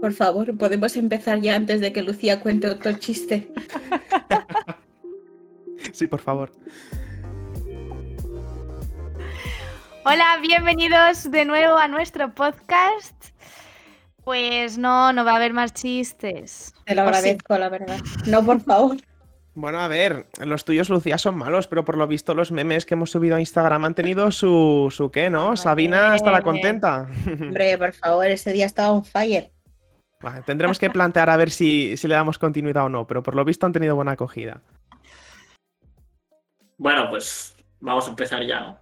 Por favor, podemos empezar ya antes de que Lucía cuente otro chiste. Sí, por favor. Hola, bienvenidos de nuevo a nuestro podcast. Pues no, no va a haber más chistes. Te lo agradezco, la verdad. No, por favor. Bueno, a ver, los tuyos, Lucía, son malos, pero por lo visto los memes que hemos subido a Instagram han tenido su, su qué, ¿no? Hombre. Sabina estará contenta. Hombre, por favor, ese día estaba on fire. Vale, tendremos que plantear a ver si, si le damos continuidad o no, pero por lo visto han tenido buena acogida. Bueno, pues vamos a empezar ya, ¿no?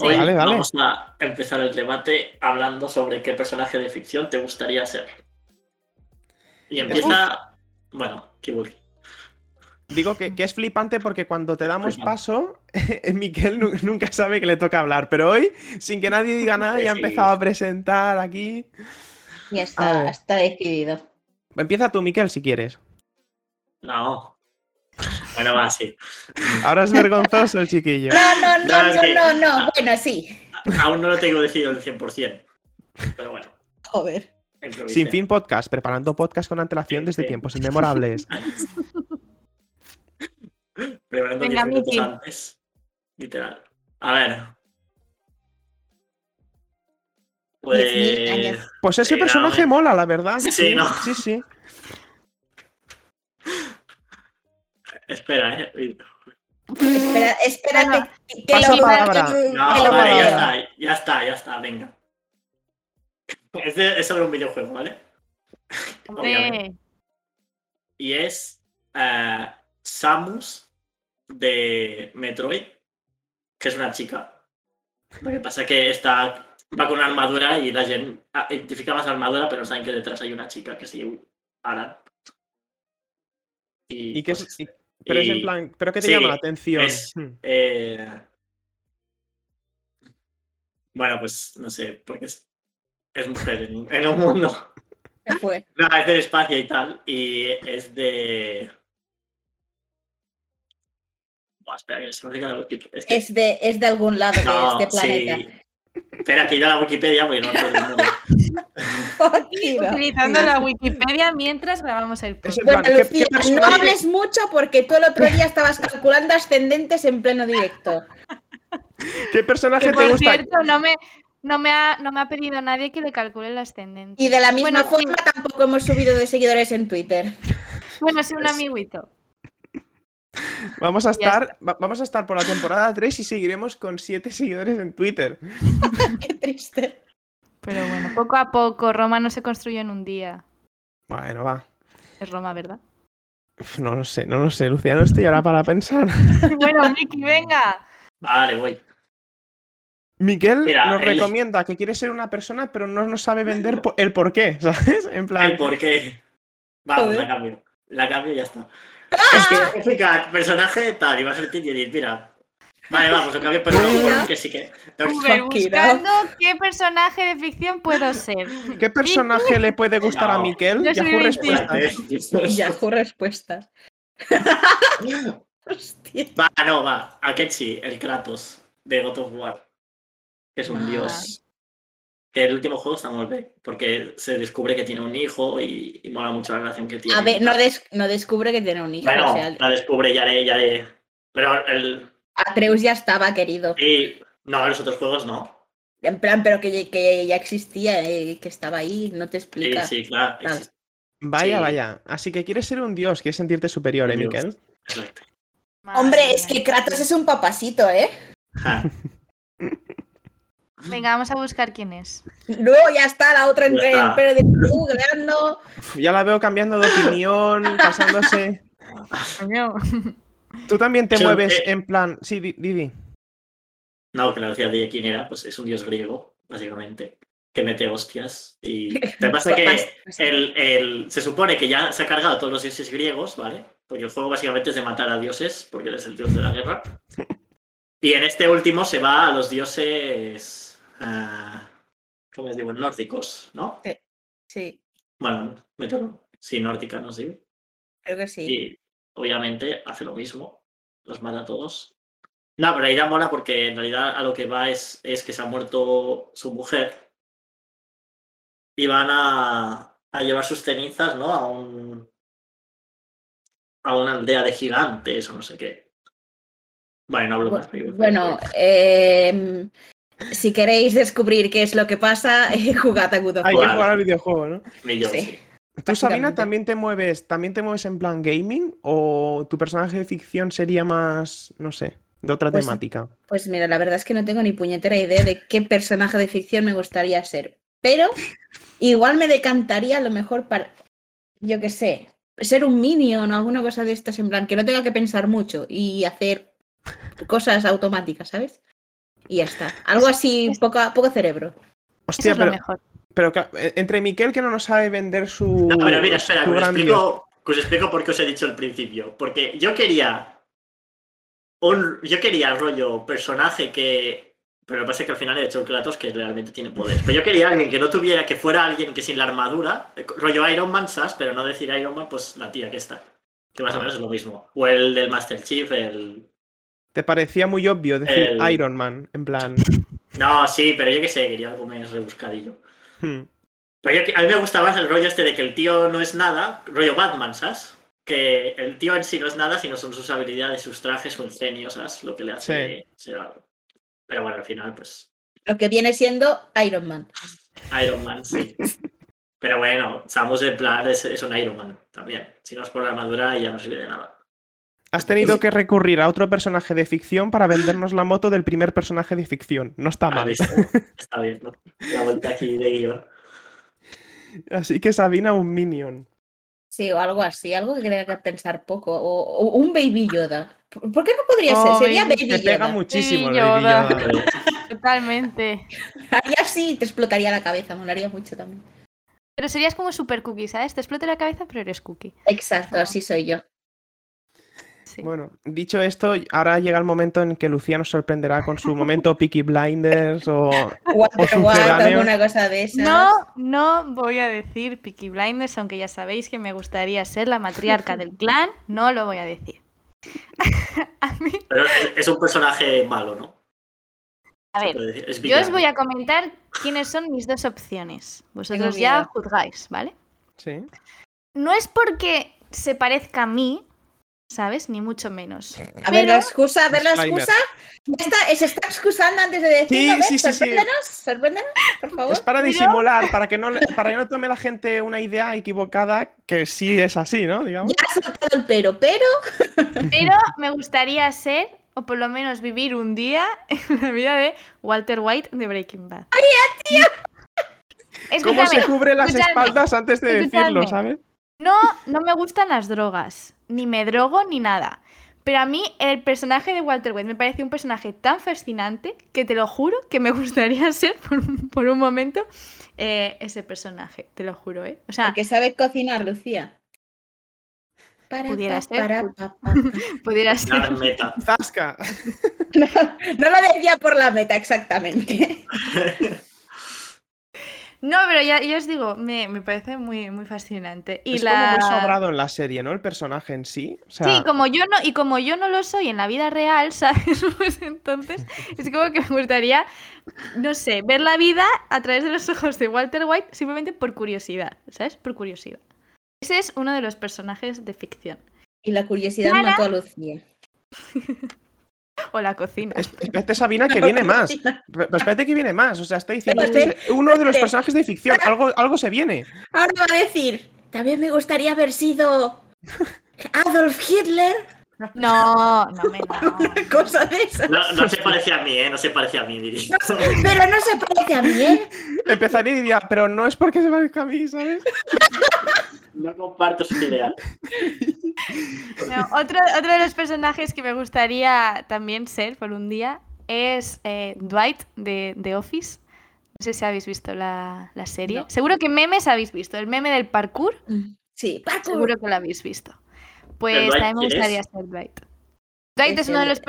Hoy Vale, vale. vamos a empezar el debate hablando sobre qué personaje de ficción te gustaría ser. Y empieza, bueno, Kibuli. Digo que, que es flipante porque cuando te damos paso, Miquel nu- nunca sabe que le toca hablar, pero hoy, sin que nadie diga nada, ya ha Sí. empezado a presentar aquí. Ya está, ver. está decidido. Empieza tú, Miquel, si quieres. No. Bueno, va, sí. Ahora es vergonzoso el chiquillo. No, no, no, No, no, que- no, no. Bueno, sí. Aún no lo tengo decidido al 100%. Pero bueno, Joder. Sin fin podcast, preparando podcast con antelación desde Sí. tiempos inmemorables. Preparando Venga, 10 minutos Miki. antes. Literal. A ver. Pues. 10.000 años. Pues ese personaje no, mola, la verdad. Sí, ¿no? Sí, sí. Espera, eh. Espera, espera Bueno, que, pasa lo- palabra. que- No, que lo vale, ya está, ya está, ya está, venga. Es, de- es sobre un videojuego, ¿vale? Obviamente. Y es eh, Samus de Metroid, que es una chica. Lo que pasa es que está, va con una armadura y la gente ah, identifica más la armadura, pero saben que detrás hay una chica que se llama Aran. Y que es, pues, y- pero es en plan, ¿pero qué te sí, llama la atención? es- Hmm. Eh, Bueno, pues no sé, porque es, es mujer en, en un mundo. Se fue. No, es del espacio y tal. Y es de. Buah, espera, que se me Wikipedia. Es que- Es de, es de algún lado no, de este planeta. sí. Espera, que yo la Wikipedia porque no nombre. Joder. utilizando la Wikipedia mientras grabamos el podcast. Bueno, plan, ¿qué- Lucía, no hables mucho porque tú el otro día estabas calculando ascendentes en pleno directo. ¿Qué personaje Que, te por gusta? cierto, no me, no, me ha, no me ha pedido nadie que le calcule el ascendente. Y de la misma Bueno, forma tampoco hemos subido de seguidores en Twitter. Bueno, sí, un amiguito. Vamos a estar, va- vamos a estar por la temporada 3 y seguiremos con 7 seguidores en Twitter. Qué triste. Pero bueno, poco a poco, Roma no se construyó en un día. Bueno, va. Es Roma, ¿verdad? No lo sé, no lo sé, Luciano, estoy ahora para pensar. bueno, Miki, venga. Vale, voy. Miguel Mira, nos el- recomienda que quiere ser una persona, pero no nos sabe vender el por qué, ¿sabes? En plan, El por qué. Vamos, Joder. la cambio. La cambio y ya está. Es que explica personaje tal, y va a ser Tingerit, mira. Vale, vamos, lo cambio, pero no, que sí que. Uber, buscando qué personaje de ficción puedo ser. ¿qué personaje le puede gustar a No. Miguel? Yo Yahoo respuestas. Yahoo respuestas. Hostia. Va, no, va. Akechi, el Kratos de God of War. Que es un Ah. dios. Que el último juego está muy bien, porque se descubre que tiene un hijo y, y mola mucho la relación que tiene. A ver, no, des- no descubre que tiene un hijo. Bueno, o sea, la descubre ya de, ya de. Pero el. Atreus ya estaba querido. Y. No, los otros juegos no. En plan, pero que, ya- que ya existía, eh, que estaba ahí, no te Sí, explica. sí, claro. Claro. existe, Vaya, Sí. vaya. Así que quieres ser un dios, quieres sentirte superior, ¿eh, Un dios. Miguel? exacto. Hombre, es que. Kratos es un papasito, ¿eh? Ja. Venga, vamos a buscar quién es. No, ya está la otra entre Ya el está. pelo de. Uf, Ya la veo cambiando de opinión, pasándose. Tú también te mueves eh, en plan. Sí, Di- Didi. No, que la decía de quién era, pues es un dios griego, básicamente. Que mete hostias. Y. Lo que pasa es que el, el- se supone que ya se ha cargado a todos los dioses griegos, ¿vale? Porque el juego básicamente es de matar a dioses, porque él es el dios de la guerra. Y en este último se va a los dioses. Ah, ¿Cómo les digo? Nórdicos, ¿no? Sí, Bueno, método. Sí, nórdica, no sé. creo que sí. Y obviamente hace lo mismo. Los mata a todos. No, pero la idea mola porque en realidad a lo que va es, es que se ha muerto su mujer. Y van a. a llevar sus cenizas, ¿no? A un a una aldea de gigantes o no sé qué. Bueno, no hablo más. Bueno, eh, si queréis descubrir qué es lo que pasa, eh, jugad a God of Hay que jugar al videojuego, ¿no? Ni yo, Sí. sí. ¿Tú, Sabina, también te mueves, también te mueves en plan gaming? ¿O tu personaje de ficción sería más, no sé, de otra Pues- temática? Pues mira, la verdad es que no tengo ni puñetera idea de qué personaje de ficción me gustaría ser. Pero igual me decantaría a lo mejor para, yo qué sé, ser un minion o alguna cosa de estas en plan, que no tenga que pensar mucho y hacer cosas automáticas, ¿sabes? Y ya está. Algo así, poco, poco cerebro. Eso Hostia, es lo pero, mejor. pero eh, entre Miquel que no nos sabe vender su. No, pero mira, espera, que os, explico, que os explico por qué os he dicho al principio. Porque yo quería. Un, yo quería el rollo personaje que. Pero lo que pasa es que al final he hecho el Kratos que realmente tiene poder. Pero yo quería alguien que no tuviera, que fuera alguien que sin la armadura, eh, rollo Iron Man, ¿sabes? Pero no decir Iron Man, pues la tía que está. Que más o menos es lo mismo. O el del Master Chief, el. Te parecía muy obvio decir El- Iron Man, en plan. No, sí, pero yo qué sé, quería algo más rebuscadillo. hmm. Pero yo- a mí me gusta más el rollo este de que el tío no es nada, rollo Batman, ¿sabes? Que el tío en sí no es nada, sino son sus habilidades, sus trajes, su ingenio, ¿sabes? Lo que le hace ser algo. Pero bueno, al final, pues, Lo que viene siendo Iron Man. Iron Man, sí. Pero bueno, Samus en plan es, es un Iron Man también. Si no es por la armadura, ya no sirve de nada. Has tenido que recurrir a otro personaje de ficción para vendernos la moto del primer personaje de ficción. No está Ah, mal. Está bien, ¿no? La vuelta aquí de guion. Así que Sabina, un minion. Sí, o algo así, algo que tenga que pensar poco. O, o un Baby Yoda. ¿Por qué no podría Oh, ser? Sería Baby- Baby Te pega Yoda. muchísimo el Yoda. Baby Yoda. Totalmente. Ahí así te explotaría la cabeza, molaría mucho también. Pero serías como super cookie, ¿sabes? Te explota la cabeza, pero eres cookie. Exacto, así soy yo. Sí. Bueno, dicho esto, ahora llega el momento en que Lucía nos sorprenderá con su momento Peaky Blinders o... Water sucedáneo. alguna cosa de esas. No, no voy a decir Peaky Blinders, aunque ya sabéis que me gustaría ser la matriarca del clan, no lo voy a decir. a mí, Pero es, un personaje malo, ¿no? a ver, yo os voy a comentar quiénes son mis dos opciones. Vosotros ya juzgáis, ¿vale? Sí. No es porque se parezca a mí, ¿sabes? Ni mucho menos. A ver la Pero- excusa, a ver la excusa. Ya está, se está excusando antes de decirlo. Sí, sí, sí, sí. sorpréndenos, sorpréndenos, por favor. Es para Pero- disimular, para que, no, le- para que no tome la gente una idea equivocada, que sí es así, ¿no? Digamos. Ya ha soltado el pero, pero Pero me gustaría ser, o por lo menos vivir un día en la vida de Walter White de Breaking Bad. ¡Ay, tío! ¿Cómo se cubre las espaldas antes de decirlo, sabes? No, no me gustan las drogas, ni me drogo ni nada. Pero a mí el personaje de Walter White me parece un personaje tan fascinante que te lo juro que me gustaría ser por un, por un momento eh, ese personaje, te lo juro, ¿eh? O sea, porque sabe cocinar, Lucía. Para, Pudiera ser, para, pu- pa, pa, pudiera ser. meta. No, no lo decía por la meta, exactamente. No, pero ya, ya os digo, me, me parece muy, muy fascinante. Y es la... como muy sobrado en la serie, ¿no? El personaje en sí. O sea, Sí, como yo no, y como yo no lo soy en la vida real, ¿sabes? Pues entonces es como que me gustaría, no sé, ver la vida a través de los ojos de Walter White simplemente por curiosidad, ¿sabes? Por curiosidad. Ese es uno de los personajes de ficción. Y la curiosidad Clara. mató a Lucía. O la cocina. es- espérate, Sabina, que viene más. Pero espérate que viene más. O sea, está diciendo es uno de los personajes de ficción. Algo, algo se viene. Ahora va a decir, también me gustaría haber sido Adolf Hitler, No, no me no. cosa de esas. No, no se parece a mí, ¿eh? No se parece a mí, diría. Pero no se parece a mí, ¿eh? Empezaría y diría, pero no es porque se parezca a mí, ¿sabes? No comparto su idea. No, otro, otro de los personajes que me gustaría también ser por un día es eh, Dwight de, de Office. No sé si habéis visto la, la serie. No. Seguro que memes habéis visto. El meme del parkour, Sí, parkour. seguro que lo habéis visto. Pues también me gustaría es? ser Dwight. Dwight Es es uno, de los,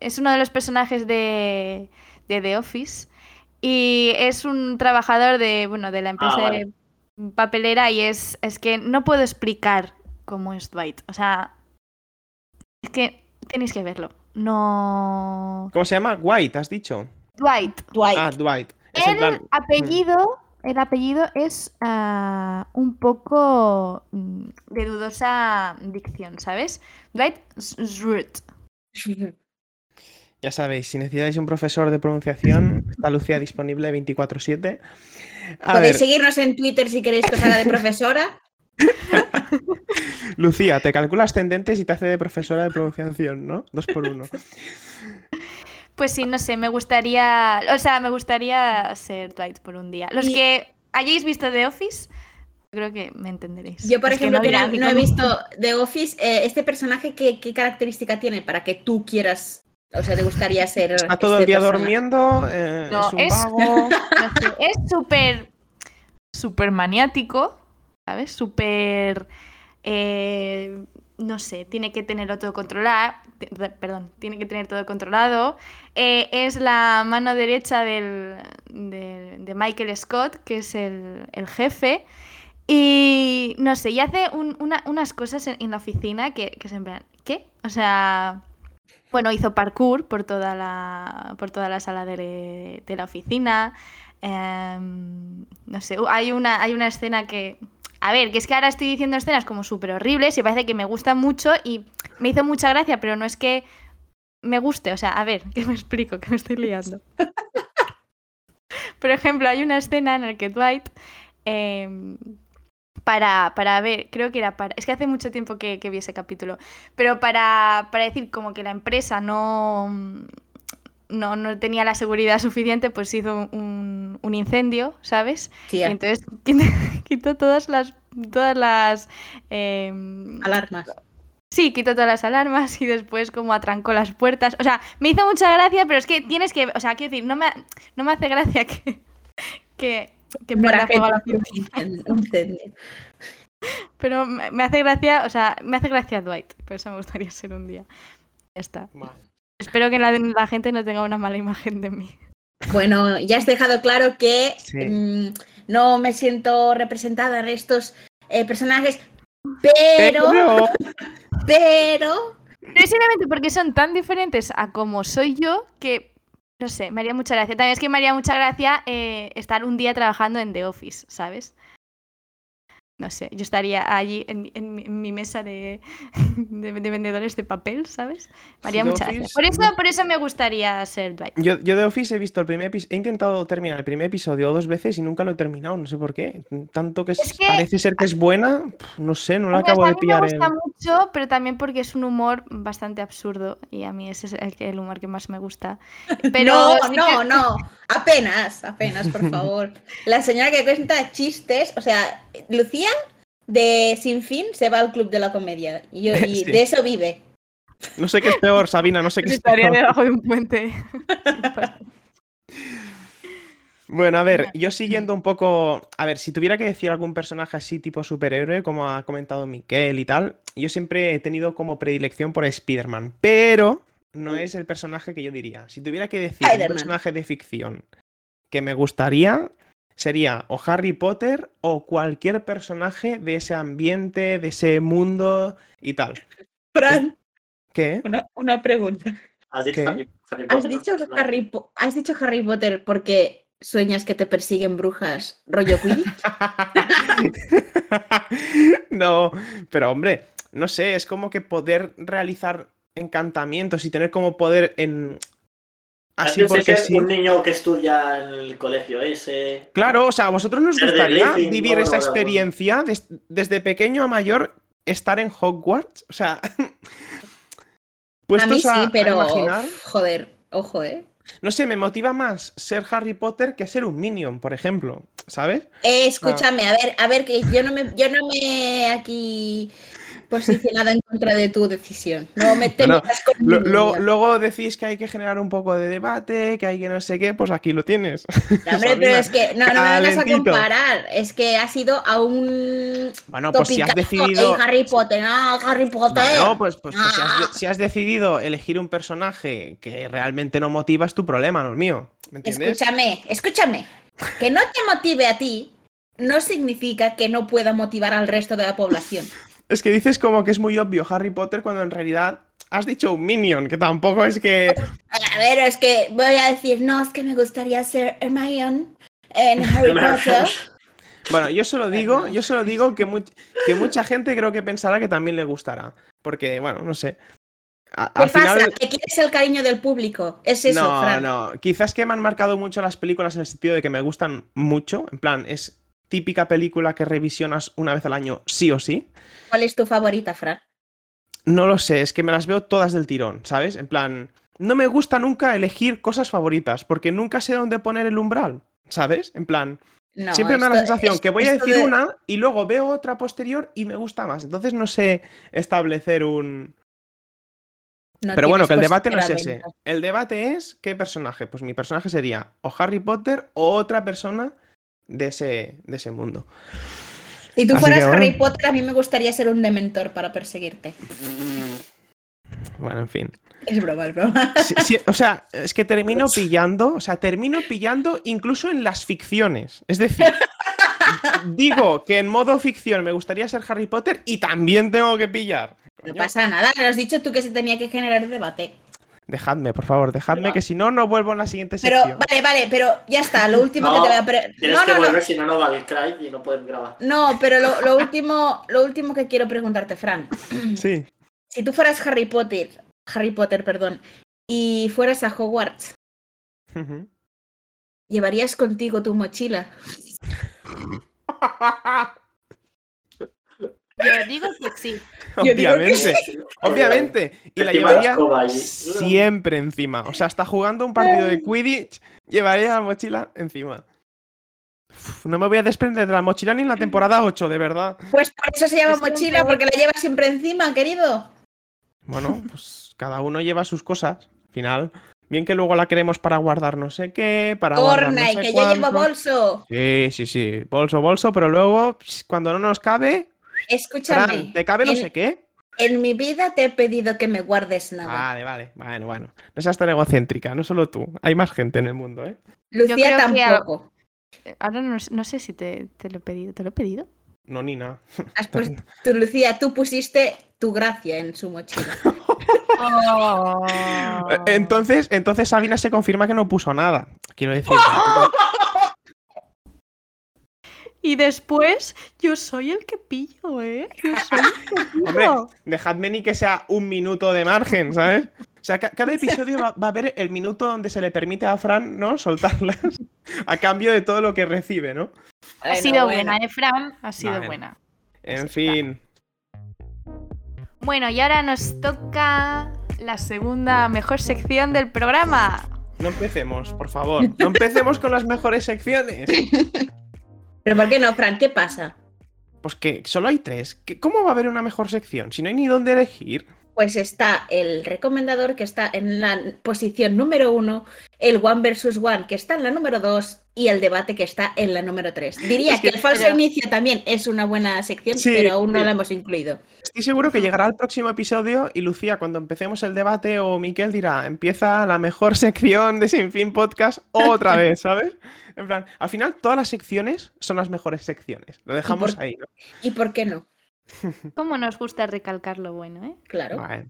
es uno de los personajes de, de The Office y es un trabajador de, bueno, de la empresa Ah, vale. de papelera y es, es que no puedo explicar cómo es Dwight. O sea, es que tenéis que verlo. No... ¿Cómo se llama? White, has dicho. Dwight. Dwight. Ah, Dwight. Es El plan- apellido el apellido es ah, un poco mm, de dudosa dicción, ¿sabes? Dwight Schrute. Ya sabéis, si necesitáis un profesor de pronunciación, está Lucía disponible 24-7. A Podéis ver, seguirnos en Twitter si queréis que os haga de profesora. Lucía, te calcula ascendentes y te hace de profesora de pronunciación, ¿no? Dos por uno. Pues sí, no sé, me gustaría, o sea, me gustaría ser Dwight por un día. Los Y- que hayáis visto The Office, creo que me entenderéis. Yo, por Es ejemplo, que no, he visto The Office, eh, este personaje, ¿qué, qué característica tiene para que tú quieras, o sea, te gustaría ser. Está todo este el día durmiendo, eh, No, es un es- vago. No es súper, súper maniático, ¿sabes? Súper, eh, no sé, tiene que tenerlo todo controlado, perdón, tiene que tener todo controlado. Eh, es la mano derecha del, de, de Michael Scott, que es el, el jefe. Y no sé, y hace un- una- unas cosas en, en la oficina que, que se en plan, ¿qué? O sea, bueno, hizo parkour por toda la, por toda la sala de, de la oficina. Em, no sé, hay una, hay una escena que... A ver, que es que ahora estoy diciendo escenas como súper horribles y parece que me gustan mucho y me hizo mucha gracia, pero no es que me guste. O sea, a ver, que me explico, que me estoy liando. Por ejemplo, hay una escena en la que Dwight... em, para, para ver, creo que era para. Es que hace mucho tiempo que, que vi ese capítulo. Pero para, para decir como que la empresa no, no, no tenía la seguridad suficiente, pues hizo un, un incendio, ¿sabes? Y Tía, entonces quitó todas las. Todas las. em, alarmas. Sí, quitó todas las alarmas y después como atrancó las puertas. O sea, me hizo mucha gracia, pero es que tienes que, o sea, quiero decir, no me, no me hace gracia que, que, que a la incendio. Pero me me hace gracia, o sea, me hace gracia Dwight, por eso me gustaría ser un día. Ya está. Espero que la, la gente no tenga una mala imagen de mí. Bueno, ya has dejado claro que Sí. mm, no me siento representada en estos eh, personajes, pero, Pero- pero, simplemente porque son tan diferentes a como soy yo que, no sé, me haría mucha gracia. También es que me haría mucha gracia eh, estar un día trabajando en The Office, ¿sabes? No sé, yo estaría allí en, mi- en mi- en mi mesa de, de- de vendedores de papel, ¿sabes? Me haría The mucha gracia. Office- Por eso, por eso me gustaría ser Dwight. Yo, yo de Office he visto el primer episodio, he intentado terminar el primer episodio dos veces y nunca lo he terminado, no sé por qué. Tanto que, Es que- parece ser que es buena, no sé, no la Hombre, acabo a de mí me pillar. gusta en- mucho, pero también porque es un humor bastante absurdo y a mí ese es el, el humor que más me gusta. Pero no, sí no, que- no, apenas, apenas, por favor. La señora que cuenta chistes, o sea, Lucía de Sin Fin se va al club de la comedia y, yo- y Sí. de eso vive. No sé qué es peor, Sabina, no sé qué es Estaría peor. debajo de un puente. Bueno, a ver, yo siguiendo un poco, a ver, si tuviera que decir algún personaje así tipo superhéroe, como ha comentado Miquel y tal, yo siempre he tenido como predilección por Spider-Man, pero no es el personaje que yo diría. Si tuviera que decir un personaje de ficción que me gustaría, sería o Harry Potter o cualquier personaje de ese ambiente, de ese mundo y tal. Fran, ¿Qué? una, una pregunta. Has dicho ¿Qué? Harry, Harry ¿Has Potter, dicho, ¿no? Harry Po- ¿Has dicho Harry Potter porque sueñas que te persiguen brujas rollo Quidditch? No, pero hombre, no sé, es como que poder realizar encantamientos y tener como poder en... Así de porque ser sí. un niño que estudia en el colegio ese. Claro, o sea, ¿a vosotros nos gustaría vivir esa experiencia des- desde pequeño a mayor, estar en Hogwarts? O sea, a mí sí, a, a pero imaginar, joder, ojo, ¿eh? no sé, me motiva más ser Harry Potter que ser un Minion, por ejemplo, ¿sabes? Eh, escúchame, a ver, a ver, que yo no me, yo no me aquí posicionado en contra de tu decisión. No me No, no, Lo- luego decís que hay que generar un poco de debate, que hay que no sé qué, pues aquí lo tienes. No, hombre, pero es que no, no me vengas a comparar. Es que ha sido a un Bueno, pues si has decidido. en Harry Potter, no, Harry Potter. Bueno, pues, pues, pues si, has, Ah. si has decidido elegir un personaje que realmente no motiva, es tu problema, no el mío. ¿Me entiendes? Escúchame, escúchame. Que no te motive a ti no significa que no pueda motivar al resto de la población. Es que dices como que es muy obvio Harry Potter cuando en realidad has dicho un Minion, que tampoco es que. A ver, es que voy a decir, no, es que me gustaría ser Hermione, en Harry Potter. Bueno, yo solo digo, yo solo digo que, much- que mucha gente creo que pensará que también le gustará. Porque, bueno, no sé. A- ¿Qué pasa? final. ¿Que quieres el cariño del público? Es eso, no, Fran. no. Quizás que me han marcado mucho las películas en el sentido de que me gustan mucho. En plan, es típica película que revisionas una vez al año, sí o sí. ¿Cuál es tu favorita, Fran? No lo sé, es que me las veo todas del tirón, ¿sabes? En plan, no me gusta nunca elegir cosas favoritas, porque nunca sé dónde poner el umbral, ¿sabes? En plan, No, siempre me da la sensación esto- que voy a decir de- una y luego veo otra posterior y me gusta más. Entonces no sé establecer un... no Pero bueno, que el debate no es ese. El debate es qué personaje. Pues mi personaje sería o Harry Potter o otra persona de ese, de ese mundo. Si tú Así fueras que bueno. Harry Potter, a mí me gustaría ser un dementor para perseguirte. Bueno, en fin. Es broma, es broma. Sí, sí, o sea, es que termino pillando, o sea, termino pillando incluso en las ficciones. Es decir, digo que en modo ficción me gustaría ser Harry Potter y también tengo que pillar. No pasa nada, lo has dicho tú que se tenía que generar debate. Dejadme, por favor, dejadme Pero- que si no, no vuelvo en la siguiente Pero, sección. vale, vale, pero ya está, lo último que No, te voy a pre- Tienes No, que no, no, volver, si no, no va el cry y no pueden grabar. no, pero lo, lo último, lo último que quiero preguntarte, Fran. Sí. Si tú fueras Harry Potter, Harry Potter, perdón, y fueras a Hogwarts. ¿llevarías contigo tu mochila? Yo digo que sí. Que Obviamente, obviamente. Y la llevaría siempre encima. O sea, hasta jugando un partido de Quidditch, llevaría la mochila encima. Uf, no me voy a desprender de la mochila ni en la temporada 8, de verdad. Pues por eso se llama mochila, porque la llevas siempre encima, querido. Bueno, pues cada uno lleva sus cosas. Al final, bien que luego la queremos para guardar no sé qué, para guardar no Corna, y sé que yo llevo bolso. Sí, sí, sí. Bolso, bolso, pero luego, pss, cuando no nos cabe, Escúchame, Fran, ¿te cabe no en- sé qué? en mi vida te he pedido que me guardes nada. Vale, vale. Bueno, bueno. No seas tan egocéntrica, no solo tú. Hay más gente en el mundo, ¿eh? Lucía que tampoco. Ahora no, no sé si te, te lo he pedido. ¿Te lo he pedido? No, ni nada. Has puesto- tú, Lucía, tú pusiste tu gracia en su mochila. Eh, Entonces, entonces Sabina se confirma que no puso nada. Quiero decir. Y después, yo soy el que pillo, ¿eh? Yo soy el que pillo. Hombre, dejadme ni que sea un minuto de margen, ¿sabes? O sea, ca- cada episodio va, va a haber el minuto donde se le permite a Fran, ¿no? Soltarlas a cambio de todo lo que recibe, ¿no? ha sido buena, ¿eh, Fran? Ha sido Vale. buena. En fin. Bueno, y ahora nos toca la segunda mejor sección del programa. No empecemos, por favor. No empecemos con las mejores secciones. ¿Pero por qué no, Fran? ¿Qué pasa? Pues que solo hay tres. ¿Qué- ¿Cómo va a haber una mejor sección? Si no hay ni dónde elegir. Pues está el recomendador que está en la posición número uno, el One versus One que está en la número dos y el debate que está en la número tres. Diría Es que que- el falso pero- inicio también es una buena sección, Sí, pero aún no sí. la hemos incluido. Estoy seguro que llegará el próximo episodio y Lucía, cuando empecemos el debate, o Miquel dirá, empieza la mejor sección de Sin Fin Podcast otra vez, ¿sabes? En plan, al final todas las secciones son las mejores secciones. Lo dejamos por- ahí, ¿no? ¿Y por qué no? ¿Cómo nos gusta recalcar lo bueno, eh? Claro. Vale.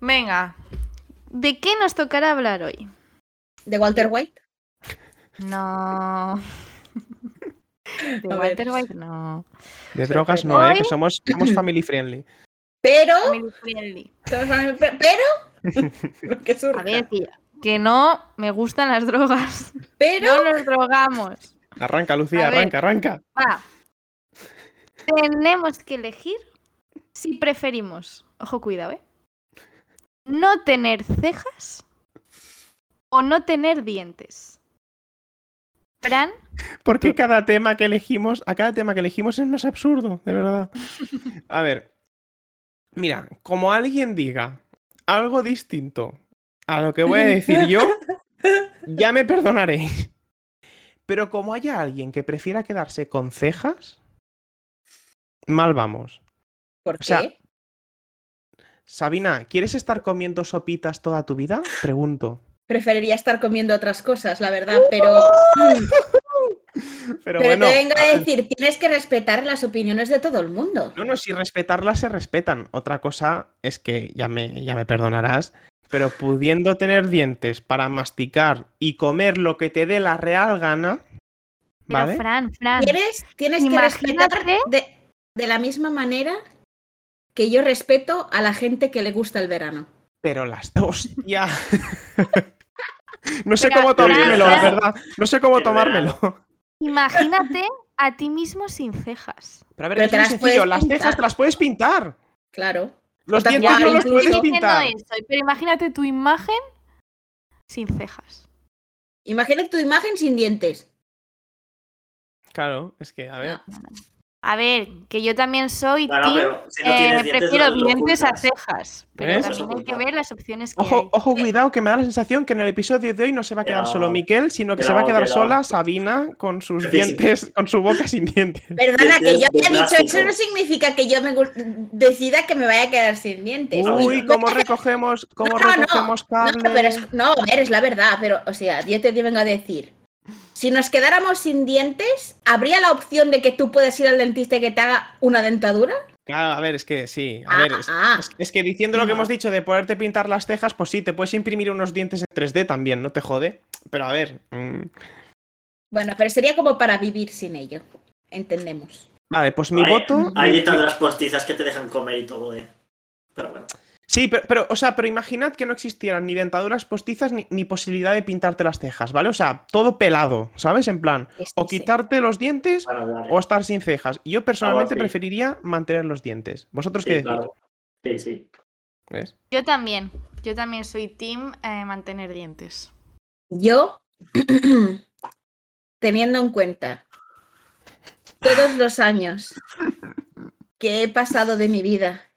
Venga, ¿de qué nos tocará hablar hoy? ¿De Walter White? No. De. Walter White, no. De drogas no, ¿eh? Que somos, somos family friendly. Pero, Family friendly. pero, lo que surja. A ver, que, que no me gustan las drogas. pero, No nos drogamos. Arranca, Lucía, A ver. arranca, arranca. Va. Tenemos que elegir si preferimos, ojo, cuidado, ¿eh? No tener cejas o no tener dientes. Fran, Porque cada tema que elegimos, a cada tema que elegimos es más absurdo, de verdad. A ver, mira, como alguien diga algo distinto a lo que voy a decir yo, ya me perdonaréis. Pero como haya alguien que prefiera quedarse con cejas, mal vamos. ¿por o sea, qué? Sabina, ¿quieres estar comiendo sopitas toda tu vida? Pregunto. Preferiría estar comiendo otras cosas, la verdad, pero, Pero, pero bueno, te vengo a decir, tienes que respetar las opiniones de todo el mundo. No, no, si respetarlas se respetan. Otra cosa es que ya me, ya me perdonarás, pero pudiendo tener dientes para masticar y comer lo que te dé la real gana, Pero ¿Vale? Fran, Fran. Tienes, tienes que respetar de, de la misma manera que yo respeto a la gente que le gusta el verano. Pero las dos, ya. no sé Pero, cómo tomármelo, la verdad. No sé cómo tomármelo. Imagínate a ti mismo sin cejas. Pero a ver, Pero es te muy las sencillo. puedes Las cejas te las puedes pintar. Claro. Los dientes no los incluso. puedes diciendo pintar. eso, pero imagínate tu imagen sin cejas. Imagina tu imagen sin dientes. Claro, es que, a ver. No, no, no. A ver, que yo también soy Bueno, team, pero si no eh, prefiero dientes a cejas. Pero ¿Ves? también hay que ver las opciones que Ojo, hay. ojo, cuidado, que me da la sensación que en el episodio de hoy no se va a quedar Pero- solo Miquel, sino que se va a quedar pero- sola Sabina con sus Sí, sí. dientes, con su boca sin dientes. Perdona, que yo de haya dicho eso no significa que yo me decida que me vaya a quedar sin dientes. Uy, cómo recogemos, cómo no, no, recogemos no, cable. pero es, no, a ver, es la verdad, pero, o sea, yo te vengo a decir. Si nos quedáramos sin dientes, ¿habría la opción de que tú puedas ir al dentista y que te haga una dentadura? Claro, a ver, es que sí. A Ah, ver, es, ah. es- es que diciendo lo que Ah. hemos dicho de poderte pintar las cejas, pues sí, te puedes imprimir unos dientes en 3D también, no te jode. Pero a ver. mm, Bueno, pero sería como para vivir sin ello. Entendemos. Vale, pues mi Hay- voto. Hay dictaduras postizas que te dejan comer y todo, eh. Pero bueno. Sí, pero, pero, o sea, pero imaginad que no existieran ni dentaduras postizas ni, ni posibilidad de pintarte las cejas, ¿vale? O sea, todo pelado, ¿sabes? En plan, Este o sí. quitarte los dientes Bueno, vale. o estar sin cejas. Yo personalmente sí. preferiría mantener los dientes. ¿Vosotros Sí, qué decís? claro. Sí, sí. ¿Ves? Yo también. Yo también soy team eh, mantener dientes. Yo, teniendo en cuenta todos los años que he pasado de mi vida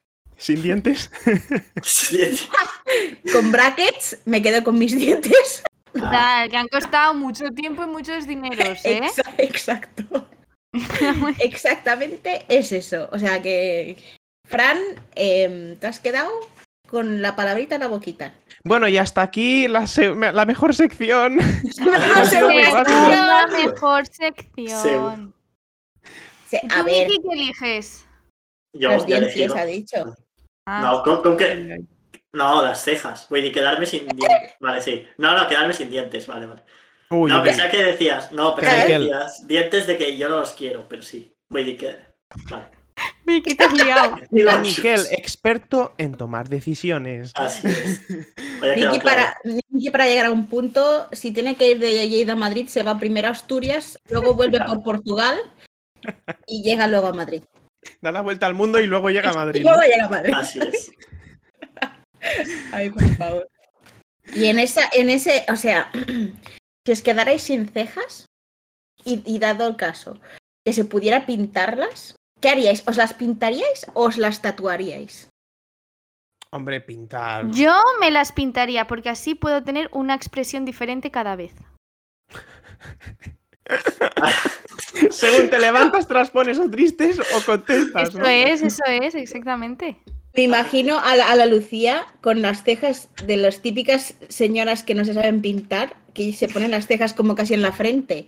¿Sin dientes? Con brackets, me quedo con mis dientes. Que han costado mucho tiempo y muchos dineros, ¿eh? Exa- Exacto. Exactamente es eso. O sea que, Fran, em, te has quedado con la palabrita en la boquita. Bueno, y hasta aquí la, se- la mejor sección. Es la mejor sección. Sí, ¿Y A tú, ver, qué eliges? Yo, los dientes ha dicho. Ah, No, con, con que. No, las cejas. Voy a quedarme sin dientes. Vale, sí. No, no, quedarme sin dientes. Vale, vale. Uy, no, pensaba que decías. No, pensaba que decías dientes de que yo no los quiero, pero sí. Voy a que. Vale. Miki, te has liado. Miquel, experto en tomar decisiones. Así es. Claro. para llegar a un punto, si tiene que ir de Lleida a Madrid, se va primero a Asturias, luego vuelve por Portugal y llega luego a Madrid. Da la vuelta al mundo y luego llega a Y Madrid. luego llega a Madrid. Así es. Ay, por favor. Y en esa, en ese, o sea, si os quedarais sin cejas y, y dado el caso que se pudiera pintarlas, ¿qué haríais? ¿Os las pintaríais o os las tatuaríais? Hombre, pintar. Yo me las pintaría porque así puedo tener una expresión diferente cada vez. Según te levantas, te las pones o tristes o contestas. Eso ¿no? es, eso es, exactamente. Me imagino a la, a la Lucía con las cejas de las típicas señoras que no se saben pintar, que se ponen las cejas como casi en la frente.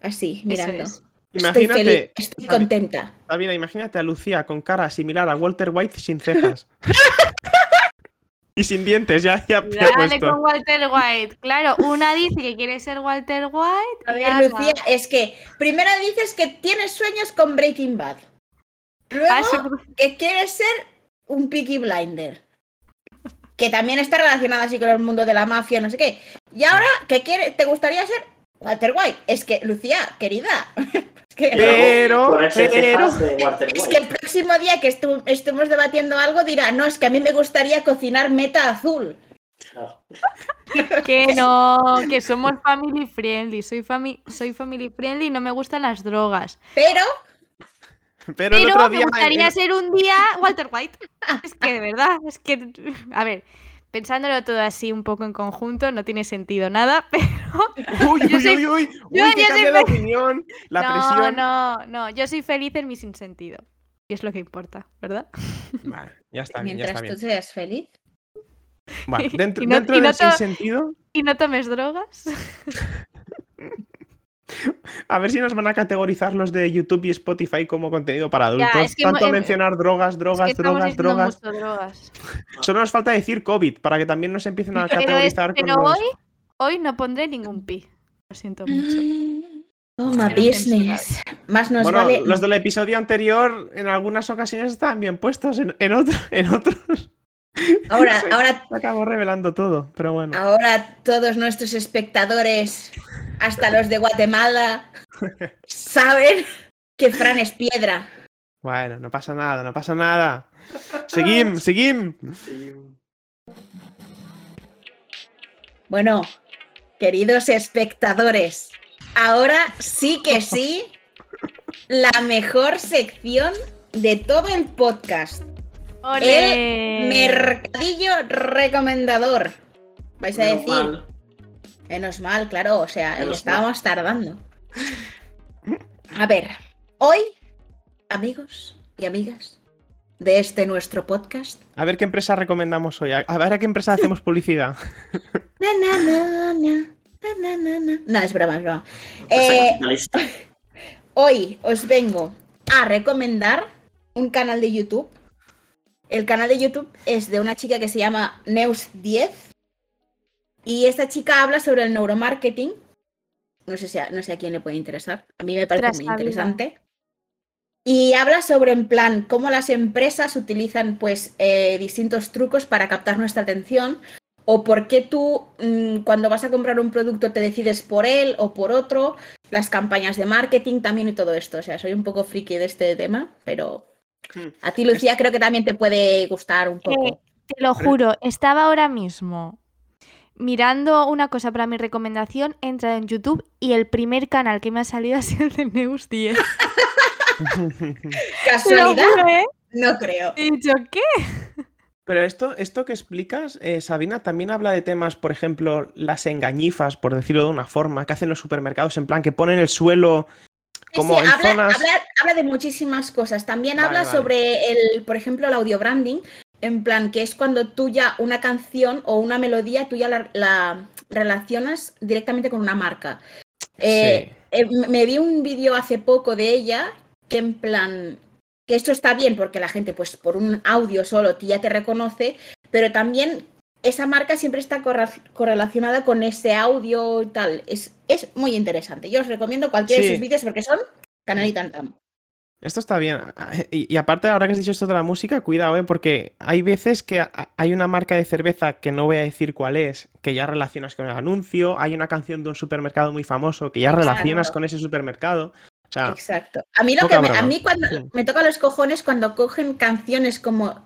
Así, mirando. es. Estoy Imagínate, feliz, estoy contenta. David, imagínate a Lucía con cara similar a Walter White sin cejas. y sin dientes, ya, ya Dale puesto. con Walter White. Claro, una dice que quiere ser Walter White. A ver. Lucía, es que primero dices que tienes sueños con Breaking Bad. Luego Ah, sí, que quieres ser un Peaky Blinder. Que también está relacionado así con el mundo de la mafia, no sé qué. Y ahora que quiere, te gustaría ser Walter White. Es que, Lucía, querida. es que, Pero, pero, Walter es que el próximo día que estu- estemos debatiendo algo dirá, no, es que a mí me gustaría cocinar meta azul. Que no, que somos family friendly. Soy, fami soy family friendly y no me gustan las drogas. Pero pero el Pero otro me día. gustaría en- ser un día Walter White. Es que de verdad, es que. A ver, pensándolo todo así un poco en conjunto, no tiene sentido nada, pero. Uy, Yo uy, soy- uy, uy, uy, yo- que yo soy cambia de fe- opinión. La no, presión. no, no. Yo soy feliz en mi sinsentido. Y es lo que importa, ¿verdad? Vale, ya está bien, ya mientras tú seas feliz. Vale, dentro, Y no- dentro y no del sinsentido, Y no tomes drogas. a ver si nos van a categorizar los de YouTube y Spotify como contenido para adultos. es que Tanto hemos- mencionar drogas, Es drogas, que drogas, drogas. mucho drogas. Solo nos falta decir COVID para que también nos empiecen a Pero, es- categorizar pero con los... hoy, hoy no pondré ningún pi. Lo siento mucho. Toma, Pero business. Más nos bueno, vale. los del episodio anterior en algunas ocasiones estaban bien puestos, en, en, otro- en otros Ahora, ahora, acabo revelando todo, pero bueno. ahora todos nuestros espectadores, hasta los de Guatemala, saben que Fran es piedra. Bueno, no pasa nada, no pasa nada. Seguim, seguim. Bueno, queridos espectadores, ahora sí que sí, la mejor sección de todo el podcast. ¡Ole! Mercadillo recomendador. Vais a Menos decir, mal. menos mal, claro, o sea, Menos estábamos tardando. A ver, hoy, amigos y amigas de este nuestro podcast, A ver qué empresa recomendamos hoy. A a ver a qué empresa hacemos publicidad. Na, na, na, na, na, na, na. No, es broma, es broma. Eh, hoy os vengo a recomendar un canal de YouTube. El canal de YouTube es de una chica que se llama Neus10. Y esta chica habla sobre el neuromarketing. No sé, si a, no sé a quién le puede interesar. A mí me parece Tras muy vida. interesante. Y habla sobre, en plan, cómo las empresas utilizan, pues, eh, distintos trucos para captar nuestra atención. O por qué tú, mm, cuando vas a comprar un producto, te decides por él o por otro. Las campañas de marketing también y todo esto. O sea, soy un poco friki de este tema, pero. A ti, Lucía, creo que también te puede gustar un poco. Eh, te lo juro, estaba ahora mismo mirando una cosa para mi recomendación, he entrado en YouTube y el primer canal que me ha salido ha sido el de Neus 10. Te lo ¿Casualidad? juro, ¿eh? No creo. He dicho, ¿qué? Pero esto, esto que explicas, eh, Sabina, también habla de temas, por ejemplo, las engañifas, por decirlo de una forma, que hacen los supermercados, en plan que ponen el suelo como sí, habla, zonas. habla- habla de muchísimas cosas. También Vale, habla vale. sobre el, por ejemplo, el audio branding, en plan que es cuando tú ya una canción o una melodía, tú ya la, la relacionas directamente con una marca. Eh, eh, me vi un vídeo hace poco de ella que en plan que esto está bien porque la gente pues por un audio solo ya te reconoce, pero también esa marca siempre está correlacionada con ese audio y tal. Es, es muy interesante. Yo os recomiendo cualquiera de sus vídeos porque son canal y. Esto está bien. Y, y aparte, ahora que has dicho esto de la música, cuidado, ¿eh? porque hay veces que hay una marca de cerveza que no voy a decir cuál es, que ya relacionas con el anuncio. Hay una canción de un supermercado muy famoso que ya relacionas con ese supermercado. O sea, Exacto. A mí lo que me, a mí cuando Sí. me toca los cojones cuando cogen canciones como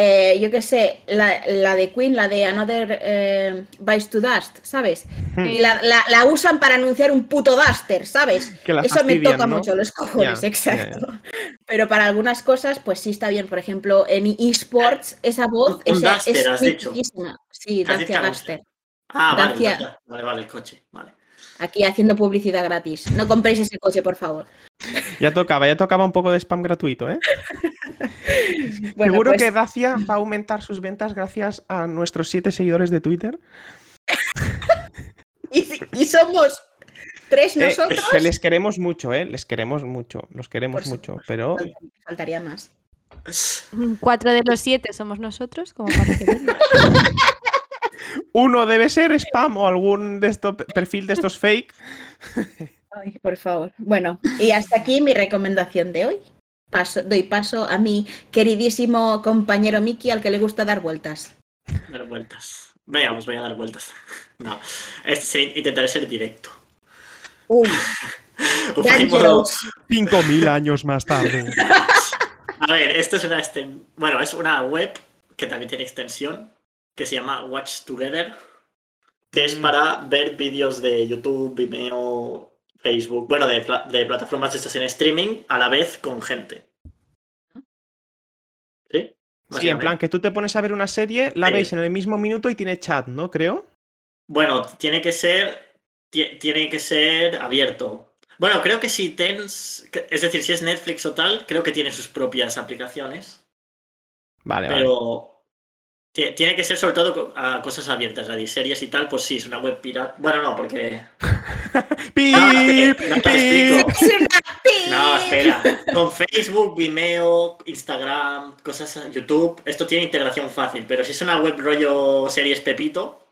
eh, yo qué sé, la, la de Queen, la de Another eh, Bites to Dust, ¿sabes? Hmm. Y la, la- la usan para anunciar un puto duster, ¿sabes? que la Eso me toca ¿no? mucho los cojones, exacto. Pero para algunas cosas, pues sí está bien. Por ejemplo, en eSports, esa voz Un- un esa- duster, es has dicho. Sí, Dacia Duster. Ah, vale, Dacia. vale, vale, vale, el coche. Vale. Aquí haciendo publicidad gratis. No compréis ese coche, por favor. Ya tocaba, ya tocaba un poco de spam gratuito, ¿eh? Bueno, Seguro pues- que Dacia va a aumentar sus ventas gracias a nuestros siete seguidores de Twitter. Y, somos tres Eh, nosotros. que les queremos mucho, ¿eh? Les queremos mucho, los queremos Por mucho, pero Faltaría más. Cuatro de los siete somos nosotros, como parece. bien. uno debe ser spam o algún de estos perfil de estos fake. Ay, por favor. Bueno, y hasta aquí mi recomendación de hoy. Paso, doy paso a mi queridísimo compañero Miki, al que le gusta dar vueltas. Dar vueltas. Pues voy a dar vueltas. No. Este, intentaré ser directo. Uy, modo- 5.000 años más tarde. A ver, esto es una exten- bueno, es una web que también tiene extensión que se llama Watch Together, que es Mm. para ver vídeos de YouTube, Vimeo, Facebook, bueno, de, de plataformas de estas en streaming a la vez con gente. ¿Sí? Sí, en plan que tú te pones a ver una serie, la Sí. veis en el mismo minuto y tiene chat, ¿no? Creo. Bueno, tiene que ser ti- tiene que ser abierto. Bueno, creo que si tens, es decir, si es Netflix o tal, creo que tiene sus propias aplicaciones. Vale, vale. Pero ti- tiene que ser sobre todo a cosas abiertas, a series y tal, pues sí, es una web pirata. Bueno, no, porque. ¡Pip! No, no No, espera. Con Facebook, Vimeo, Instagram, cosas, YouTube, esto tiene integración fácil, pero si es una web rollo series Pepito,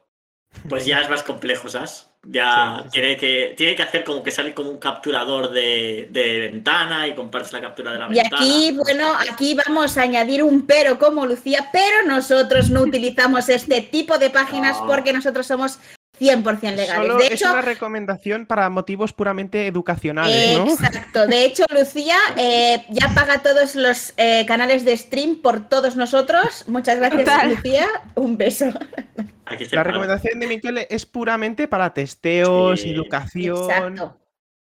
pues ya es más complejo, ¿sabes? Ya Sí, sí, sí. tiene, que, tiene que hacer como que sale como un capturador de, de ventana y compartes la captura de la Y ventana. aquí, bueno, aquí vamos a añadir un pero como Lucía, pero nosotros no utilizamos este tipo de páginas No. porque nosotros somos 100% legales. Solo de es hecho, una recomendación para motivos puramente educacionales, ¿no? Exacto. De hecho, Lucía eh, ya paga todos los eh, canales de stream por todos nosotros. Muchas gracias, Total. Lucía. Un beso. La recomendación de Miquel es puramente para testeos, Sí, educación. Exacto.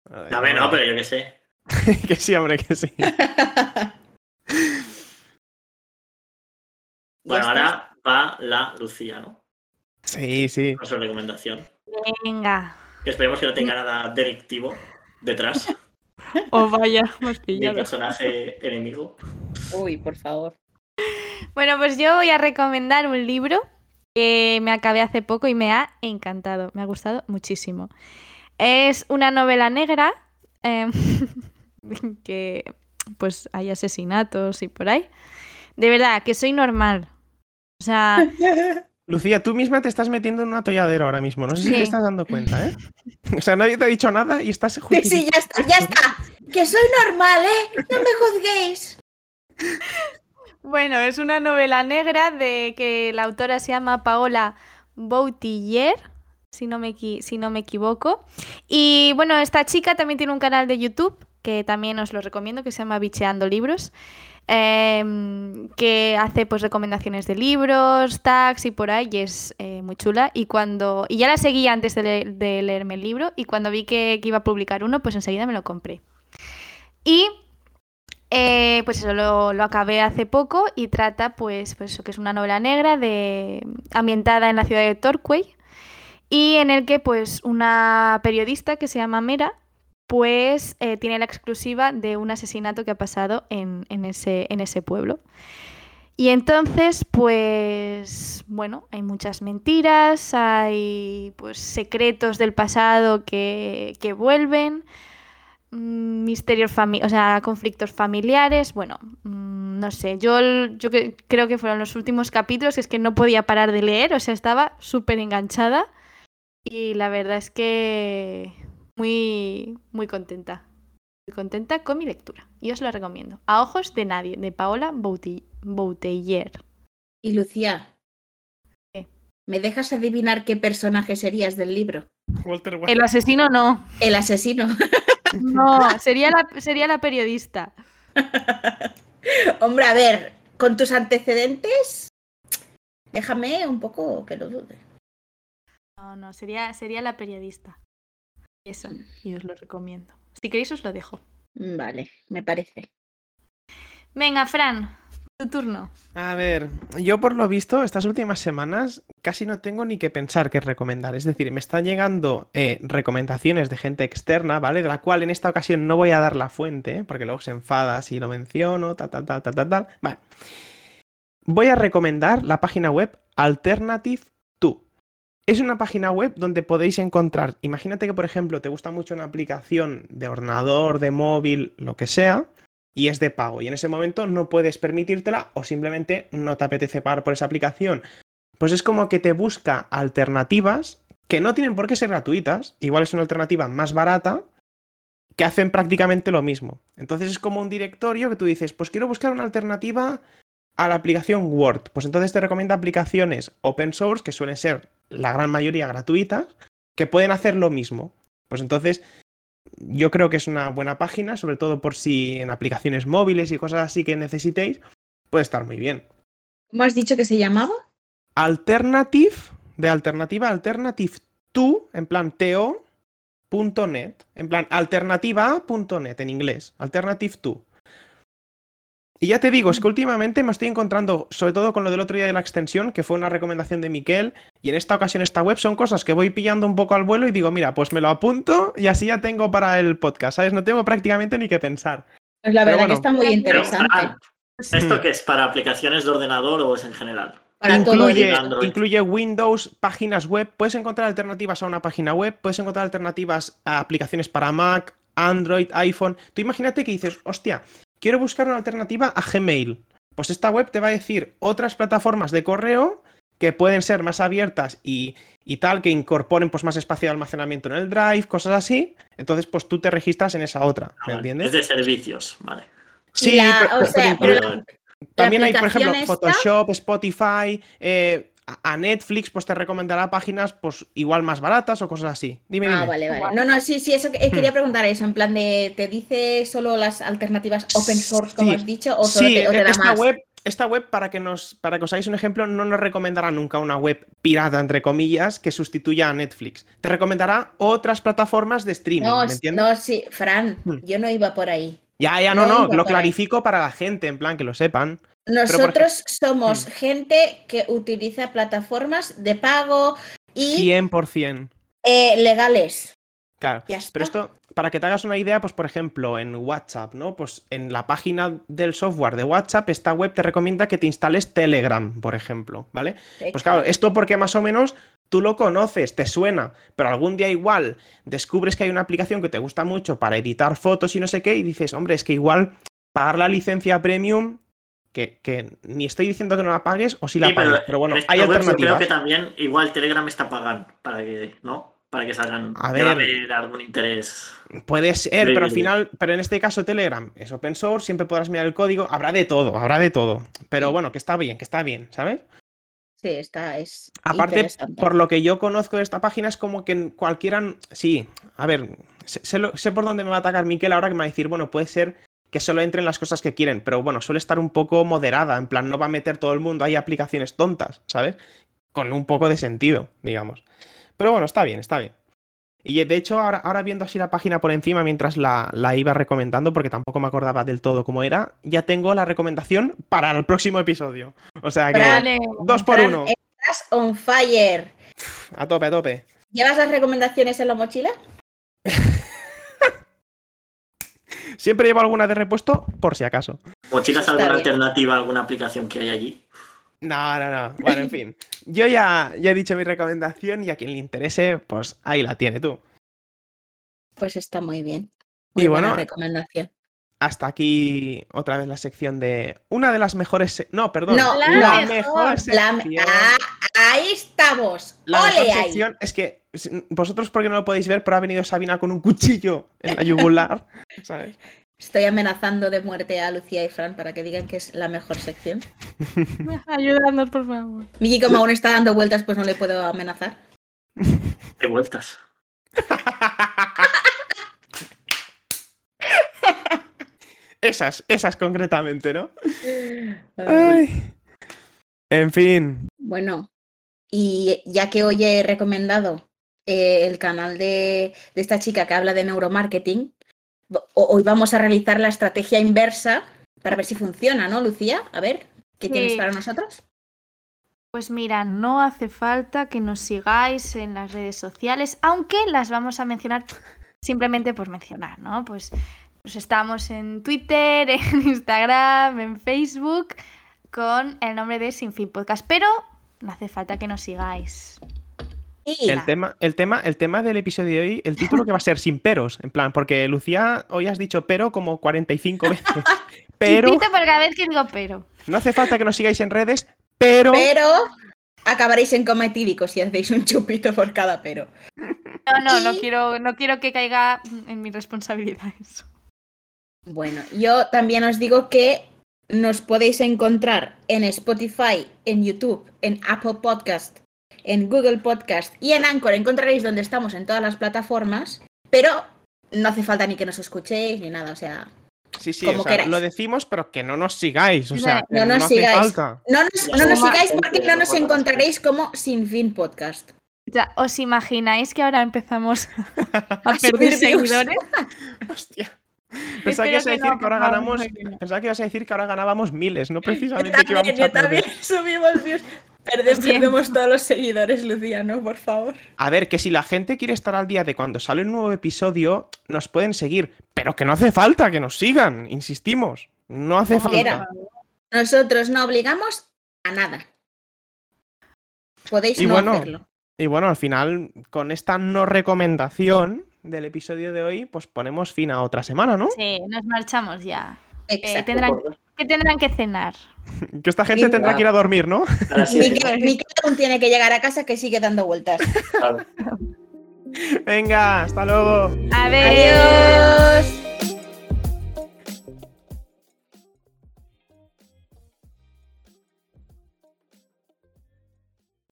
A ver, no, pero yo qué sé. que sí, hombre, que sí. Bueno, ahora va la Lucía, ¿no? Sí, sí. Su recomendación. Venga. Que esperemos que no tenga nada delictivo detrás Oh, vaya, hemos pillado. personaje enemigo. Uy, por favor. Bueno, pues yo voy a recomendar un libro que me acabé hace poco y me ha encantado, me ha gustado muchísimo. Es una novela negra em, que pues hay asesinatos y por ahí. De verdad, que soy normal. O sea, Lucía, tú misma te estás metiendo en un atolladero ahora mismo. No sé si Sí. te estás dando cuenta, ¿eh? O sea, nadie te ha dicho nada y estás Sí, sí, justificando. ya está, ya está. Que soy normal, ¿eh? No me juzguéis. bueno, es una novela negra de que la autora se llama Paola Boutiller, si no me, si no me equivoco. Y bueno, esta chica también tiene un canal de YouTube que también os lo recomiendo, que se llama Bicheando Libros, em, que hace pues recomendaciones de libros, tags y por ahí, y es eh, muy chula. Y cuando y ya la seguí antes de, le- de leerme el libro, y cuando vi que, que iba a publicar uno, pues enseguida me lo compré. Y eh, pues eso lo, lo acabé hace poco y trata, pues, pues eso, que es una novela negra de, ambientada en la ciudad de Torquay y en el que, pues, una periodista que se llama Mera, pues, eh, tiene la exclusiva de un asesinato que ha pasado en, ese, pueblo. Y entonces, pues, bueno, hay muchas mentiras, hay, pues, secretos del pasado que, que vuelven mm, misterios o sea, conflictos familiares, bueno, mm, no sé, yo, yo creo que fueron los últimos capítulos, que es que no podía parar de leer, o sea, estaba súper enganchada y la verdad es que muy, muy contenta, muy contenta con mi lectura y os la recomiendo. A ojos de nadie, de Paola Bouteiller. Y Lucía, ¿Qué? ¿me dejas adivinar qué personaje serías del libro? Walter White. El asesino no, El asesino. no, sería la, sería la periodista. Hombre, a ver, con tus antecedentes, déjame un poco que lo dude. No, no, sería, sería la periodista. Eso, y os lo recomiendo. Si queréis os lo dejo. Vale, me parece. Venga, Fran, tu turno. A ver, yo por lo visto, estas últimas semanas casi no tengo ni que pensar qué recomendar. Es decir, me están llegando eh, recomendaciones de gente externa, ¿vale? De la cual en esta ocasión no voy a dar la fuente, ¿eh? porque luego se enfada si lo menciono, tal, tal, tal, tal, tal, tal. Vale. Voy a recomendar la página web Alternative 2. Es una página web donde podéis encontrar, imagínate que por ejemplo te gusta mucho una aplicación de ordenador, de móvil, lo que sea, y es de pago. Y en ese momento no puedes permitírtela o simplemente no te apetece pagar por esa aplicación. Pues es como que te busca alternativas que no tienen por qué ser gratuitas. Igual es una alternativa más barata que hacen prácticamente lo mismo. Entonces es como un directorio que tú dices, pues quiero buscar una alternativa a la aplicación Word. Pues entonces te recomienda aplicaciones open source, que suelen ser la gran mayoría gratuitas, que pueden hacer lo mismo. Pues entonces yo creo que es una buena página, sobre todo por si en aplicaciones móviles y cosas así que necesitéis, puede estar muy bien. ¿Cómo has dicho que se llamaba? Alternative, de alternativa, alternative to, en plan to, punto net, en plan alternativa.net en inglés, alternative to. Y ya te digo, es que últimamente me estoy encontrando, sobre todo con lo del otro día de la extensión, que fue una recomendación de Miquel, y en esta ocasión esta web son cosas que voy pillando un poco al vuelo y digo, mira, pues me lo apunto y así ya tengo para el podcast, ¿sabes? No tengo prácticamente ni que pensar. Pues la Pero verdad bueno. que está muy interesante. Fran, ¿esto qué es? ¿Para aplicaciones de ordenador o es en general? Para todo incluye. Android. incluye Windows, páginas web. Puedes encontrar alternativas a una página web, puedes encontrar alternativas a aplicaciones para Mac, Android, iPhone. Tú imagínate que dices, hostia, quiero buscar una alternativa a Gmail. Pues esta web te va a decir otras plataformas de correo que pueden ser más abiertas y, y tal, que incorporen pues más espacio de almacenamiento en el drive, cosas así. Entonces, pues tú te registras en esa otra, Ah, ¿me vale. entiendes? Es de servicios, vale. Sí, la- pero- o pero sea, incluso- pero también hay, por ejemplo, esta- Photoshop, Spotify, eh, a Netflix, pues te recomendará páginas pues igual más baratas o cosas así. Dime, Ah, dime. vale, vale. No, no, sí, sí, eso que- eh, quería preguntar eso, en plan de, ¿te dice solo las alternativas open source, como Sí. has dicho, o solo Sí, te, o te da esta más? web, esta web para que nos, para que os hagáis un ejemplo, no nos recomendará nunca una web pirata, entre comillas, que sustituya a Netflix. Te recomendará otras plataformas de streaming, No, ¿me s- entiendes? no, sí, Fran, Hmm. yo no iba por ahí. ya, ya, no, no no, lo ahí. clarifico para la gente, en plan, que lo sepan. Nosotros somos Hmm. gente que utiliza plataformas de pago y 100%. eh, legales. Claro. Pero esto, para que te hagas una idea, pues por ejemplo, en WhatsApp, ¿no? Pues en la página del software de WhatsApp, esta web te recomienda que te instales Telegram, por ejemplo, ¿vale? Pues claro, esto porque más o menos tú lo conoces, te suena, pero algún día igual descubres que hay una aplicación que te gusta mucho para editar fotos y no sé qué, y dices, hombre, es que igual pagar la licencia premium, que, que ni estoy diciendo que no la pagues o si la Sí, pagues, pero, bueno, en esta hay web yo alternativas. creo que también igual Telegram está pagando para que, ¿no? Para que salgan. A debe ver. haber algún interés. Puede ser, pero al final, pero en este caso Telegram es open source, siempre podrás mirar el código, habrá de todo, habrá de todo. Pero bueno, que está bien, que está bien, ¿sabes? Sí, está, es Aparte, por lo que yo conozco de esta página, es como que en cualquiera. Sí, a ver, sé, sé lo- sé por dónde me va a atacar Miquel ahora que me va a decir, bueno, puede ser que solo entren las cosas que quieren, pero bueno, suele estar un poco moderada, en plan, no va a meter todo el mundo, hay aplicaciones tontas, ¿sabes? Con un poco de sentido, digamos. Pero bueno, está bien, está bien. Y de hecho, ahora, ahora viendo así la página por encima mientras la, la iba recomendando, porque tampoco me acordaba del todo cómo era, ya tengo la recomendación para el próximo episodio. O sea que, Fran, dos por Fran, uno, Estás on fire. a tope, a tope. ¿Llevas las recomendaciones en la mochila? Siempre llevo alguna de repuesto, por si acaso. ¿Mochilas Está alguna bien. alternativa, alguna aplicación que hay allí? No, no, no. Bueno, en fin. Yo ya, ya he dicho mi recomendación y a quien le interese, pues ahí la tiene tú. Pues está muy bien. Y Muy buena bueno, recomendación. Hasta aquí otra vez la sección de una de las mejores. No, perdón. No, la la mejor. mejor La- sección. Ah, ahí estamos. La ¡Ole mejor ahí! sección es que vosotros porque no lo podéis ver, pero ha venido Sabina con un cuchillo en la yugular, ¿sabes? Estoy amenazando de muerte a Lucía y Fran para que digan que es la mejor sección. Ayudadnos, por favor. Miki, como aún está dando vueltas, pues no le puedo amenazar. ¿Qué vueltas? Esas, esas concretamente, ¿no? Ay. En fin. Bueno, y ya que hoy he recomendado eh, el canal de, de esta chica que habla de neuromarketing, ho- hoy vamos a realizar la estrategia inversa para ver si funciona, ¿no, Lucía? A ver, ¿qué tienes para nosotros? Pues mira, no hace falta que nos sigáis en las redes sociales, aunque las vamos a mencionar simplemente por mencionar, ¿no? Pues, pues estamos en Twitter, en Instagram, en Facebook, con el nombre de Sin Fin Podcast, pero no hace falta que nos sigáis. El tema, el, tema, el tema del episodio de hoy, el título que va a ser sin peros, en plan, porque Lucía, hoy has dicho pero como 45 veces. Pero Chupito por cada vez que digo pero. no hace falta que nos sigáis en redes, pero pero acabaréis en coma etílico si hacéis un chupito por cada pero. No, no, no quiero, no quiero que caiga en mi responsabilidad eso. Bueno, yo también os digo que nos podéis encontrar en Spotify, en YouTube, en Apple Podcast, en Google Podcast y en Anchor. Encontraréis donde estamos en todas las plataformas, pero no hace falta ni que nos escuchéis ni nada. O sea, sí, sí, como o sea, queráis. lo decimos, pero que no nos sigáis, o sea, No que nos sigáis. falta. no nos, no sigáis porque no nos encontraréis como Sin Fin Podcast. Ya, ¿os imagináis que ahora empezamos a A perder seguidores? Hostia. Pensaba que, ibas a que decir no, que ahora por favor, ganamos. espero que no. Pensaba que ibas a decir que ahora ganábamos miles, no precisamente que también, íbamos yo a perder. también subimos views. Perdemos todos los seguidores, Lucía, ¿no? Por favor. A ver, que si la gente quiere estar al día de cuando sale un nuevo episodio, nos pueden seguir, pero que no hace falta que nos sigan, insistimos. No hace Como quiera. falta. Nosotros no obligamos a nada. Podéis Y no bueno, hacerlo. Y bueno, al final, con esta no recomendación del episodio de hoy, pues ponemos fin a otra semana, ¿no? Sí, nos marchamos ya. Exacto. tendrán- ¿Qué tendrán que cenar? Que esta gente Sí, tendrá claro. que ir a dormir, ¿no? Miquel, Miquel aún tiene que llegar a casa que sigue dando vueltas. Claro. Venga, hasta luego. Adiós.